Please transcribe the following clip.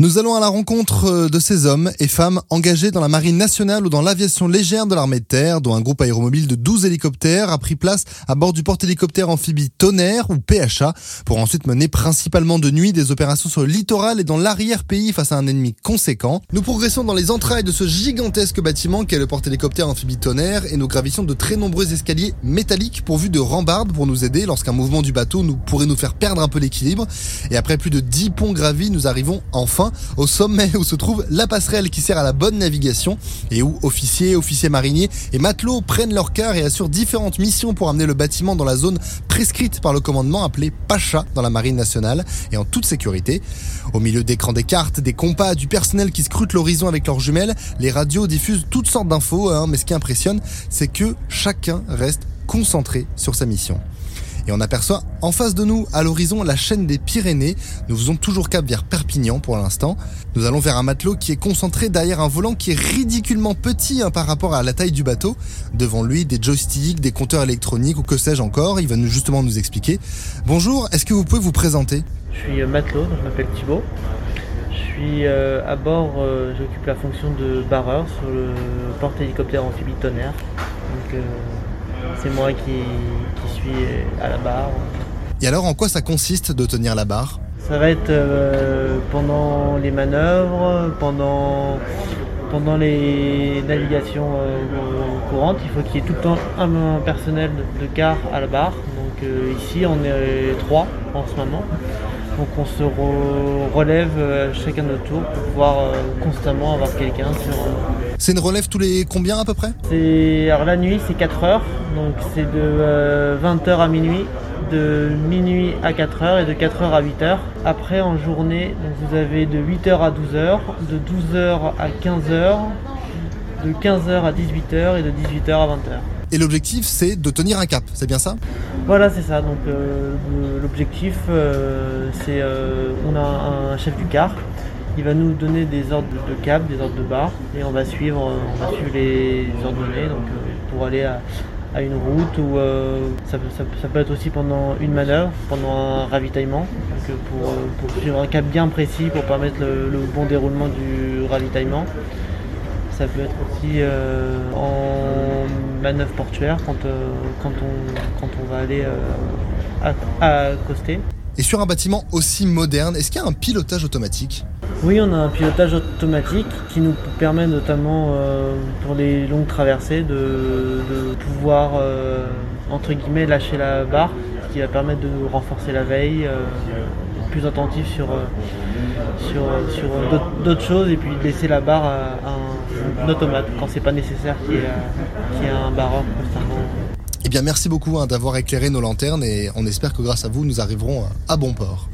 Nous allons à la rencontre euh, de ces hommes et femmes engagés dans la marine nationale ou dans l'aviation légère de l'armée de terre, dont un groupe aéromobile de 12 hélicoptères a pris place à bord du porte-hélicoptère amphibie Tonnerre ou PHA pour ensuite mener principalement de nuit des opérations sur le littoral et dans l'arrière-pays face à un ennemi conséquent. Nous progressons dans les entrailles de ce gigantesque bâtiment qu'est le porte-hélicoptère amphibie Tonnerre et nous gravissons de très nombreux escaliers métalliques pourvus de rambardes pour nous aider lorsqu'un mouvement du bateau pourrait nous faire perdre un peu l'équilibre. Et après plus de 10 ponts gravis, nous arrivons enfin au sommet où se trouve la passerelle qui sert à la bonne navigation et où officiers, officiers mariniers et matelots prennent leur quart et assurent différentes missions pour amener le bâtiment dans la zone prescrite par le commandement appelé Pacha dans la marine nationale et en toute sécurité. Au milieu d'écrans des cartes, des compas, du personnel qui scrute l'horizon avec leurs jumelles, les radios diffusent toutes sortes d'infos, hein, mais ce qui impressionne, c'est que chacun reste concentré sur sa mission et on aperçoit en face de nous, à l'horizon, la chaîne des Pyrénées. Nous faisons toujours cap vers Perpignan pour l'instant. Nous allons vers un matelot qui est concentré derrière un volant qui est ridiculement petit hein, par rapport à la taille du bateau. Devant lui, des joysticks, des compteurs électroniques ou que sais-je encore. Il va nous, justement nous expliquer. Bonjour, est-ce que vous pouvez vous présenter? Je suis euh, matelot, je m'appelle Thibaut. Je suis euh, à bord, euh, j'occupe la fonction de barreur sur le porte-hélicoptère amphibie tonnerre. Donc, c'est moi qui, suis à la barre. Et alors, en quoi ça consiste de tenir la barre? Ça va être euh, pendant les manœuvres, pendant, pendant les navigations euh, courantes. Il faut qu'il y ait tout le temps un, personnel de, car à la barre. Donc euh, ici, on est trois en ce moment. Donc on se relève chacun notre tour pour pouvoir constamment avoir quelqu'un sur. C'est une relève tous les combien à peu près? Alors la nuit c'est 4 heures, donc c'est de 20h euh, à minuit, de minuit à 4h et de 4h à 8h. Après en journée, vous avez de 8h à 12h, de 12h à 15h, de 15h à 18h et de 18h à 20h. Et l'objectif, c'est de tenir un cap, c'est bien ça? Voilà, c'est ça. Donc euh, l'objectif, euh, c'est on a un chef du car il va nous donner des ordres de cap, des ordres de barre, et on va suivre, on va suivre les ordonnées donc, euh, pour aller à, une route ou euh, ça, peut être aussi pendant une manœuvre, pendant un ravitaillement, euh, pour, suivre un cap bien précis pour permettre le, bon déroulement du ravitaillement. Ça peut être aussi en manœuvre portuaire quand, quand, on, quand on va aller accoster. Et sur un bâtiment aussi moderne, est-ce qu'il y a un pilotage automatique? Oui, on a un pilotage automatique qui nous permet notamment euh, pour les longues traversées de, pouvoir euh, entre guillemets lâcher la barre, ce qui va permettre de nous renforcer la veille, euh, plus attentif sur, sur, d'autres choses et puis laisser la barre à, un, automate quand c'est pas nécessaire qu'il y ait, un barreur constamment. Eh bien, merci beaucoup hein, d'avoir éclairé nos lanternes et on espère que grâce à vous, nous arriverons à bon port.